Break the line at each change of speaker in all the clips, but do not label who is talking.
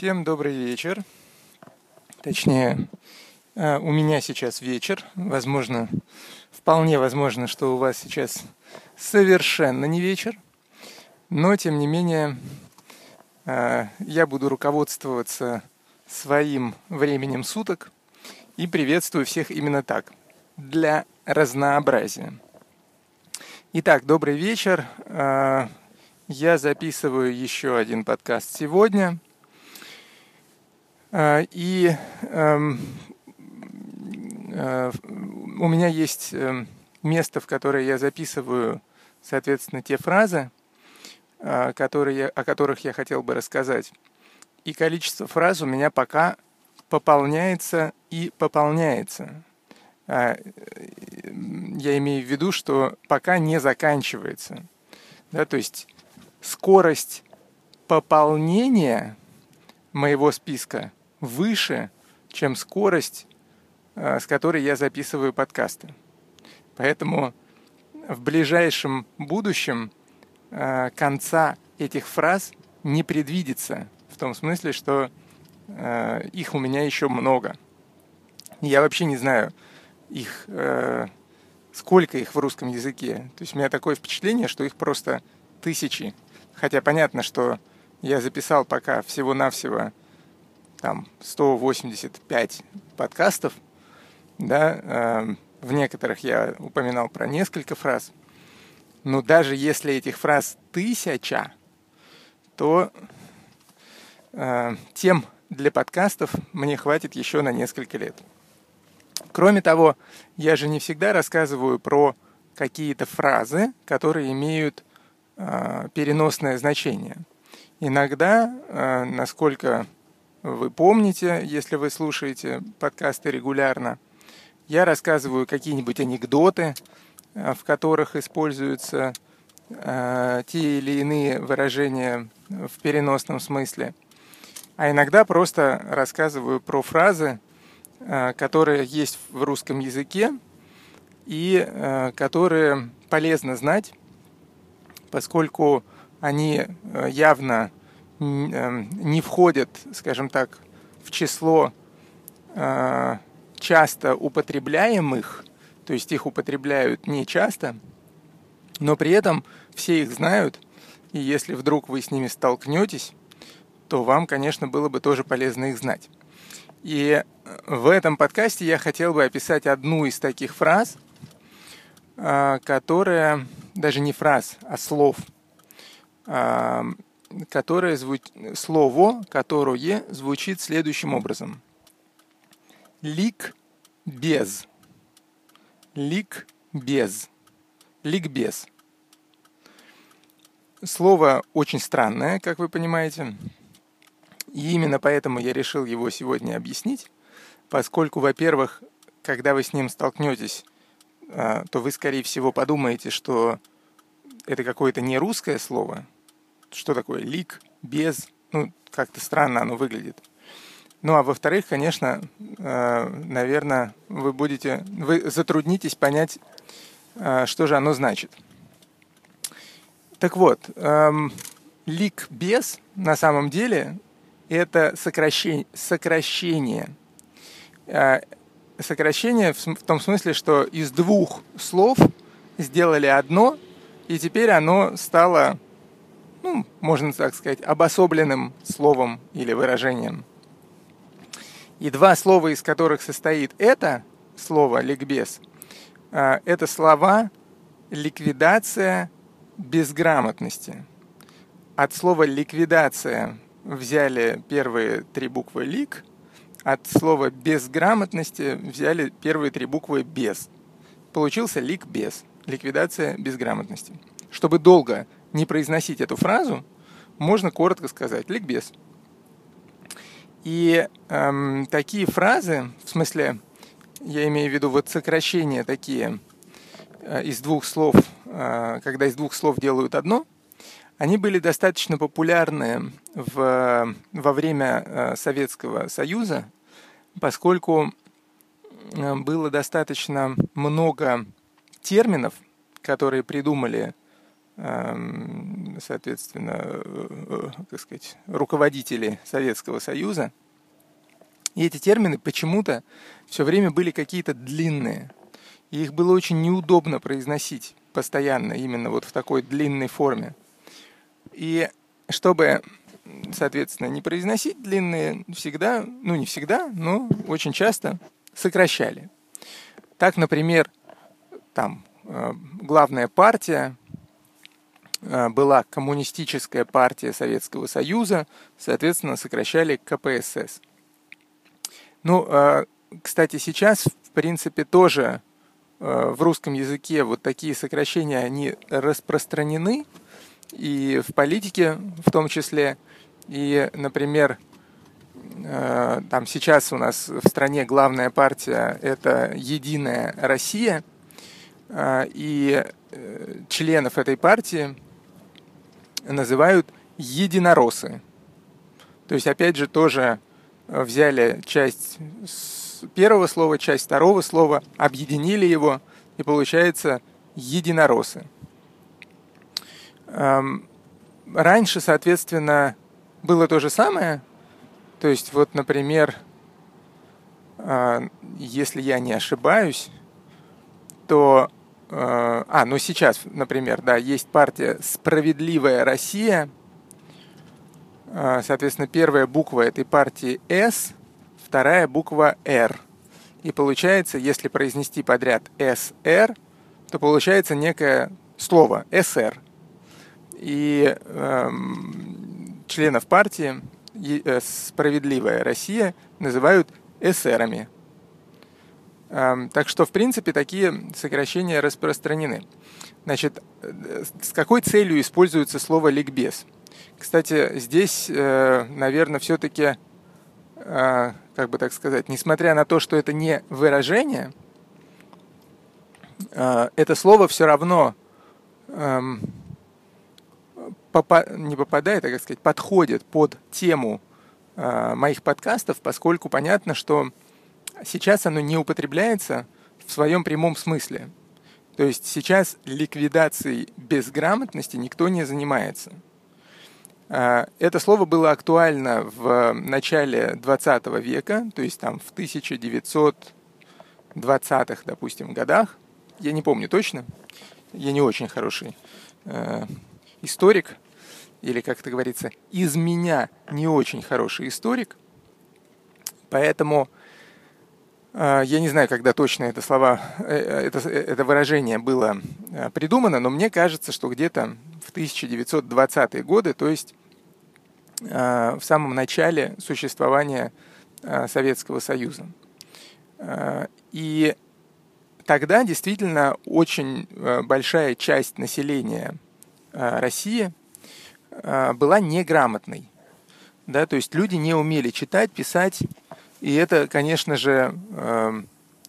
Всем добрый вечер. Точнее, э, у меня сейчас вечер. Возможно, вполне возможно, что у вас сейчас совершенно не вечер. Но, тем не менее, э, я буду руководствоваться своим временем суток и приветствую всех именно так, для разнообразия. Итак, добрый вечер. Э, я записываю еще один подкаст сегодня – и эм, э, у меня есть эм, место, в которое я записываю, соответственно, те фразы, а, которые, о которых я хотел бы рассказать. И количество фраз у меня пока пополняется и пополняется. Я имею в виду, что пока не заканчивается. Да, то есть скорость пополнения моего списка выше, чем скорость, э, с которой я записываю подкасты. Поэтому в ближайшем будущем э, конца этих фраз не предвидится, в том смысле, что э, их у меня еще много. Я вообще не знаю их, сколько их в русском языке. То есть у меня такое впечатление, что их просто тысячи. Хотя понятно, что я записал пока всего-навсего там 185 подкастов, да, э, в некоторых я упоминал про несколько фраз, но даже если этих фраз тысяча, то э, тем для подкастов мне хватит еще на несколько лет. Кроме того, я же не всегда рассказываю про какие-то фразы, которые имеют э, переносное значение. Иногда, э, насколько вы помните, если вы слушаете подкасты регулярно. Я рассказываю какие-нибудь анекдоты, э, в которых используются э, те или иные выражения в переносном смысле. А иногда просто рассказываю про фразы, э, которые есть в русском языке и э, которые полезно знать, поскольку они э, явно не входят, скажем так, в число э, часто употребляемых, то есть их употребляют не часто, но при этом все их знают, и если вдруг вы с ними столкнетесь, то вам, конечно, было бы тоже полезно их знать. И в этом подкасте я хотел бы описать одну из таких фраз, э, которая даже не фраз, а слов, э, которое звуч... слово, которое звучит следующим образом. Лик без. Лик без. Лик без. Слово очень странное, как вы понимаете. И именно поэтому я решил его сегодня объяснить, поскольку, во-первых, когда вы с ним столкнетесь, а, то вы, скорее всего, подумаете, что это какое-то не русское слово – что такое лик, без, ну, как-то странно оно выглядит. Ну, а во-вторых, конечно, э, наверное, вы будете, вы затруднитесь понять, э, что же оно значит. Так вот, эм, лик без на самом деле это сокращение, сокращение. Э, сокращение в том смысле, что из двух слов сделали одно, и теперь оно стало ну, можно так сказать, обособленным словом или выражением. И два слова, из которых состоит это слово «ликбез», а, это слова «ликвидация безграмотности». От слова «ликвидация» взяли первые три буквы «лик», от слова «безграмотности» взяли первые три буквы «без». Получился «ликбез» – ликвидация безграмотности. Чтобы долго не произносить эту фразу, можно коротко сказать «ликбез». И эм, такие фразы, в смысле, я имею в виду вот сокращения такие э, из двух слов, э, когда из двух слов делают одно, они были достаточно популярны в, во время э, Советского Союза, поскольку э, было достаточно много терминов, которые придумали соответственно, э, как сказать, руководители Советского Союза. И эти термины почему-то все время были какие-то длинные. И их было очень неудобно произносить постоянно, именно вот в такой длинной форме. И чтобы, соответственно, не произносить длинные, всегда, ну не всегда, но очень часто сокращали. Так, например, там э, главная партия э, была Коммунистическая партия Советского Союза, соответственно, сокращали КПСС. Ну, э, кстати, сейчас, в принципе, тоже в русском языке вот такие сокращения, они распространены, и в политике в том числе. И, например, Э, там сейчас у нас в стране главная партия – это «Единая Россия», э, и э, членов этой партии называют единоросы. То есть, опять же, тоже взяли часть первого слова, часть второго слова, объединили его, и получается единоросы. Эм, раньше, соответственно, было то же самое, то есть вот, например, а, если я не ошибаюсь, то... А, ну сейчас, например, да, есть партия «Справедливая Россия». А, соответственно, первая буква этой партии «С», вторая буква «Р». И получается, если произнести подряд «СР», то получается некое слово «СР». И эм, членов партии Э, справедливая Россия называют эсерами. Так что, в принципе, такие сокращения распространены. Значит, э, с какой целью используется слово «ликбез»? Кстати, здесь, э, наверное, все-таки, как бы так сказать, несмотря на то, что это не выражение, это слово все равно попа- не попадает, а, как сказать, подходит под тему э, моих подкастов, поскольку понятно, что сейчас оно не употребляется в своем прямом смысле. То есть сейчас ликвидацией безграмотности никто не занимается. Э, это слово было актуально в начале 20 века, то есть там в 1920-х, допустим, годах. Я не помню точно, я не очень хороший э, историк, или, как это говорится, из меня не очень хороший историк. Поэтому я не знаю, когда точно это слова, э, это, это выражение было э, придумано, но мне кажется, что где-то в 1920-е годы, то есть в самом начале существования Советского Союза. И тогда действительно очень большая часть населения России была неграмотной. Да, то есть люди не умели читать, писать, и это, конечно же,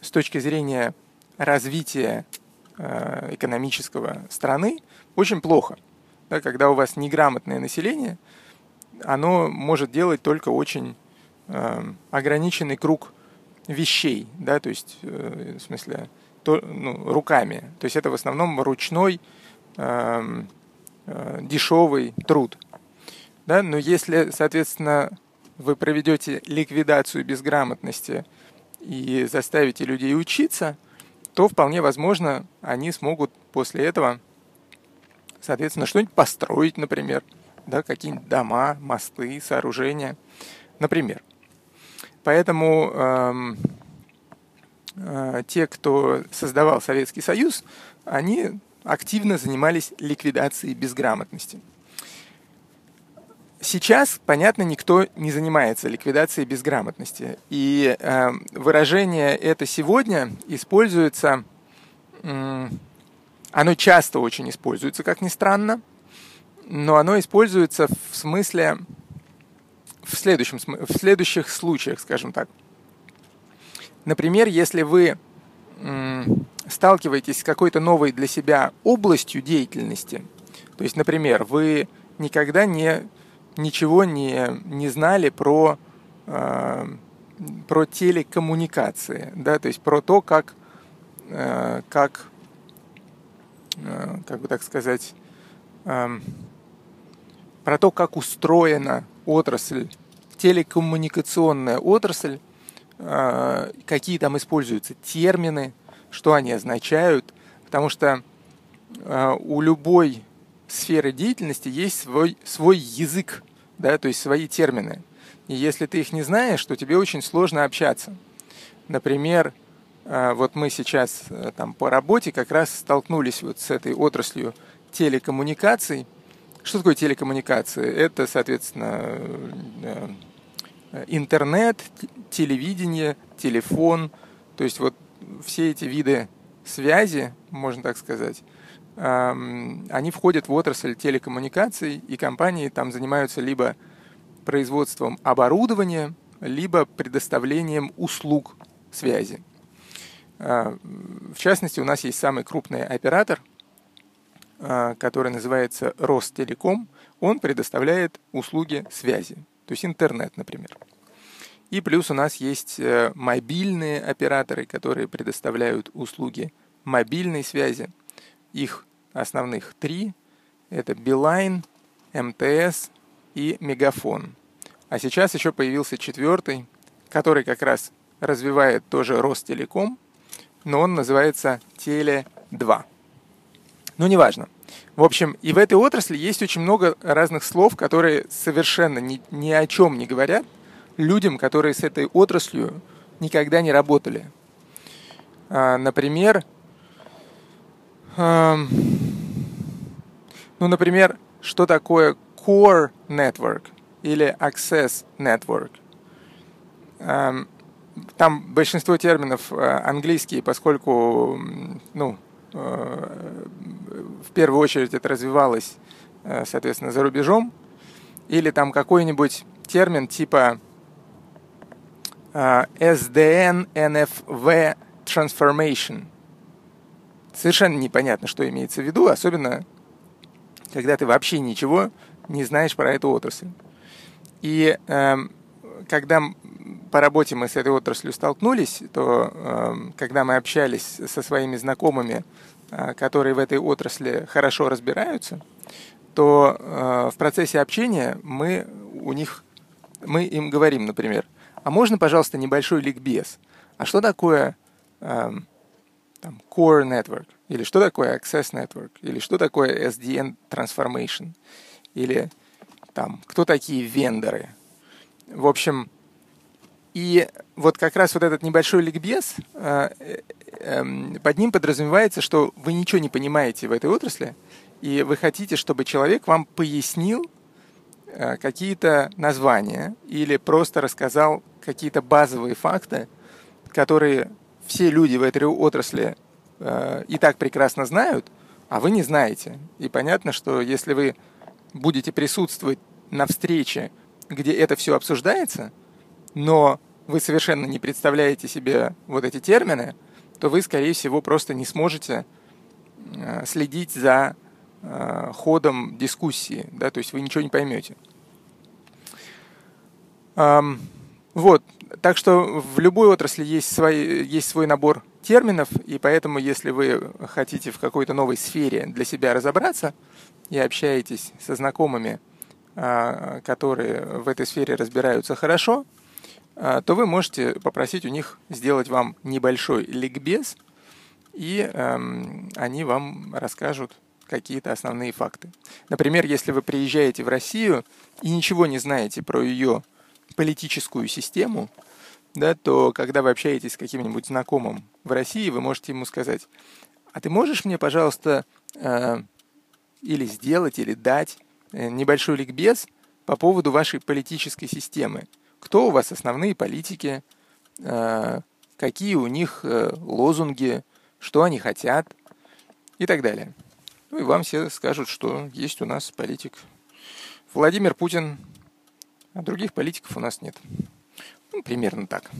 с точки зрения развития экономического страны очень плохо. Да, когда у вас неграмотное население, оно может делать только очень ограниченный круг вещей, да, то есть, э, в смысле, то, ну, руками. То есть это в основном ручной Э, дешевый труд. Да? Но если, соответственно, вы проведете ликвидацию безграмотности и заставите людей учиться, то вполне возможно, они смогут после этого, соответственно, что-нибудь построить, например, да, какие-нибудь дома, мосты, сооружения, например. Поэтому эм, э, те, кто создавал Советский Союз, они активно занимались ликвидацией безграмотности. Сейчас, понятно, никто не занимается ликвидацией безграмотности. И э, выражение это сегодня используется, э, оно часто очень используется, как ни странно, но оно используется в смысле, в, следующем, в следующих случаях, скажем так. Например, если вы сталкиваетесь с какой-то новой для себя областью деятельности, то есть, например, вы никогда не, ничего не, не знали про, э, про телекоммуникации, да, то есть про то, как, э, как, э, как бы так сказать, эм, про то, как устроена отрасль, телекоммуникационная отрасль, э, какие там используются термины, что они означают, потому что э, у любой сферы деятельности есть свой, свой язык, да, то есть свои термины. И если ты их не знаешь, то тебе очень сложно общаться. Например, э, вот мы сейчас э, там по работе как раз столкнулись вот с этой отраслью телекоммуникаций. Что такое телекоммуникации? Это, соответственно, э, интернет, телевидение, телефон. То есть вот все эти виды связи, можно так сказать, они входят в отрасль телекоммуникаций, и компании там занимаются либо производством оборудования, либо предоставлением услуг связи. А, в частности, у нас есть самый крупный оператор, а, который называется Ростелеком. Он предоставляет услуги связи, то есть интернет, например. И плюс у нас есть э, мобильные операторы, которые предоставляют услуги мобильной связи. Их основных три. Это Билайн, МТС и Мегафон. А сейчас еще появился четвертый, который как раз развивает тоже Ростелеком, но он называется Теле2. Ну, неважно. В общем, и в этой отрасли есть очень много разных слов, которые совершенно ни, ни о чем не говорят людям, которые с этой отраслью никогда не работали. А, например, эм, ну, например, что такое Core Network или Access Network. Эм, там большинство терминов э, английские, поскольку, ну, э, в первую очередь это развивалось, э, соответственно, за рубежом. Или там какой-нибудь термин типа SDN NFV Transformation. Совершенно непонятно, что имеется в виду, особенно когда ты вообще ничего не знаешь про эту отрасль. И э, когда по работе мы с этой отраслью столкнулись, то э, когда мы общались со своими знакомыми, э, которые в этой отрасли хорошо разбираются, то э, в процессе общения мы у них мы им говорим, например, а можно, пожалуйста, небольшой ликбез? А что такое э, там, Core Network? Или что такое Access Network? Или что такое SDN Transformation? Или там, кто такие вендоры? В общем, и вот как раз вот этот небольшой ликбез, э, э, эм, под ним подразумевается, что вы ничего не понимаете в этой отрасли, и вы хотите, чтобы человек вам пояснил э, какие-то названия или просто рассказал какие-то базовые факты, которые все люди в этой отрасли э, и так прекрасно знают, а вы не знаете. И понятно, что если вы будете присутствовать на встрече, где это все обсуждается, но вы совершенно не представляете себе вот эти термины, то вы, скорее всего, просто не сможете э, следить за э, ходом дискуссии, да, то есть вы ничего не поймете. Вот, так что в любой отрасли есть, свои, есть свой набор терминов, и поэтому, если вы хотите в какой-то новой сфере для себя разобраться и общаетесь со знакомыми, а, которые в этой сфере разбираются хорошо, а, то вы можете попросить у них сделать вам небольшой ликбез, и эм, они вам расскажут какие-то основные факты. Например, если вы приезжаете в Россию и ничего не знаете про ее политическую систему, да, то когда вы общаетесь с каким-нибудь знакомым в России, вы можете ему сказать, а ты можешь мне, пожалуйста, э, или сделать, или дать э, небольшой ликбез по поводу вашей политической системы. Кто у вас основные политики, э, какие у них э, лозунги, что они хотят и так далее. Ну и вам все скажут, что есть у нас политик Владимир Путин, а других политиков у нас нет. Ну, примерно так.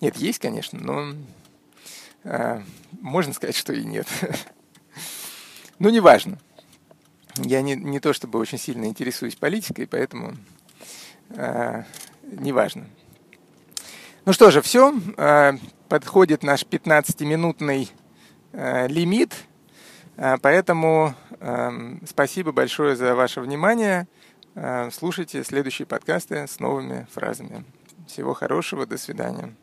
Нет, есть, конечно, но э, можно сказать, что и нет. ну, неважно. Я не, не то чтобы очень сильно интересуюсь политикой, поэтому э, неважно. Ну что же, все. Э, подходит наш 15-минутный э, лимит. А, поэтому эм, спасибо большое за ваше внимание. Э, слушайте следующие подкасты с новыми фразами. Всего хорошего, до свидания.